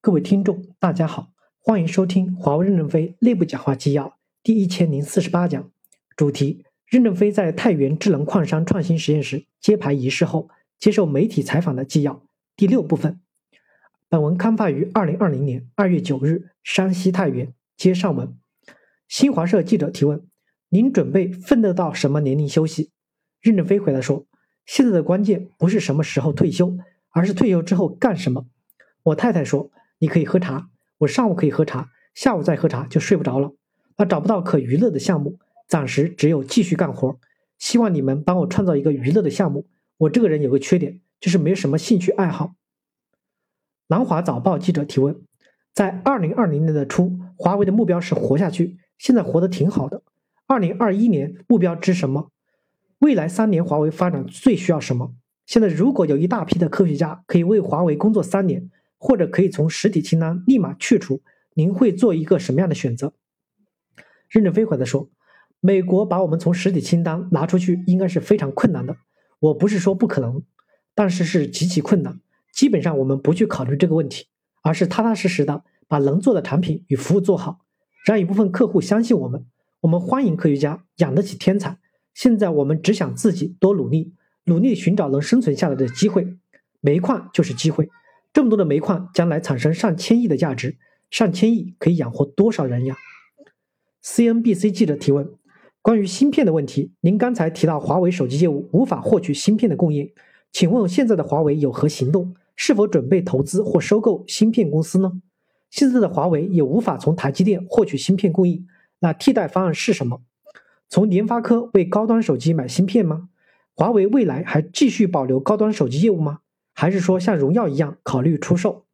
各位听众，大家好，欢迎收听华为任正非内部讲话纪要第一千零四十八讲，主题：任正非在太原智能矿山创新实验室揭牌仪式后接受媒体采访的纪要第六部分。本文刊发于二零二零年二月九日，山西太原。接上文。新华社记者提问：您准备奋斗到什么年龄休息？任正非回答说：现在的关键不是什么时候退休，而是退休之后干什么。我太太说。你可以喝茶，我上午可以喝茶，下午再喝茶就睡不着了。那找不到可娱乐的项目，暂时只有继续干活。希望你们帮我创造一个娱乐的项目。我这个人有个缺点，就是没什么兴趣爱好。南华早报记者提问：在二零二零年的初，华为的目标是活下去，现在活得挺好的。二零二一年目标之什么？未来三年华为发展最需要什么？现在如果有一大批的科学家可以为华为工作三年。或者可以从实体清单立马去除，您会做一个什么样的选择？任正非回答说：“美国把我们从实体清单拿出去，应该是非常困难的。我不是说不可能，但是是极其困难。基本上我们不去考虑这个问题，而是踏踏实实的把能做的产品与服务做好，让一部分客户相信我们。我们欢迎科学家，养得起天才。现在我们只想自己多努力，努力寻找能生存下来的机会。煤矿就是机会。”这么多的煤矿将来产生上千亿的价值，上千亿可以养活多少人呀？CNBC 记者提问：关于芯片的问题，您刚才提到华为手机业务无法获取芯片的供应，请问现在的华为有何行动？是否准备投资或收购芯片公司呢？现在的华为也无法从台积电获取芯片供应，那替代方案是什么？从联发科为高端手机买芯片吗？华为未来还继续保留高端手机业务吗？还是说像荣耀一样考虑出售？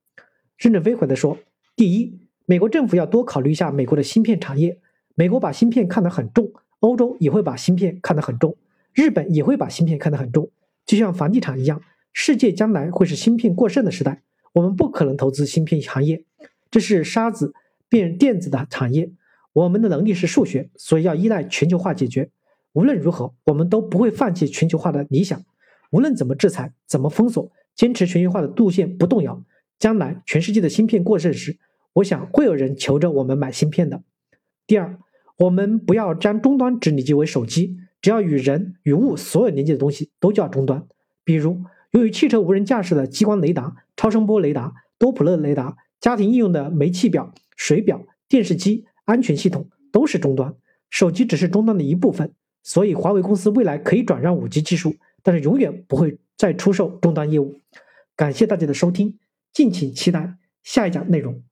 任正非回答说：第一，美国政府要多考虑一下美国的芯片产业。美国把芯片看得很重，欧洲也会把芯片看得很重，日本也会把芯片看得很重。就像房地产一样，世界将来会是芯片过剩的时代，我们不可能投资芯片行业，这是沙子变电子的产业。我们的能力是数学，所以要依赖全球化解决。无论如何，我们都不会放弃全球化的理想。无论怎么制裁，怎么封锁。坚持全球化的路线不动摇，将来全世界的芯片过剩时，我想会有人求着我们买芯片的。第二，我们不要将终端只理解为手机，只要与人与物所有连接的东西都叫终端。比如用于汽车无人驾驶的激光雷达、超声波雷达、多普勒雷达，家庭应用的煤气表、水表、电视机、安全系统都是终端，手机只是终端的一部分。所以华为公司未来可以转让五 G 技术，但是永远不会。再出售终端业务，感谢大家的收听，敬请期待下一讲内容。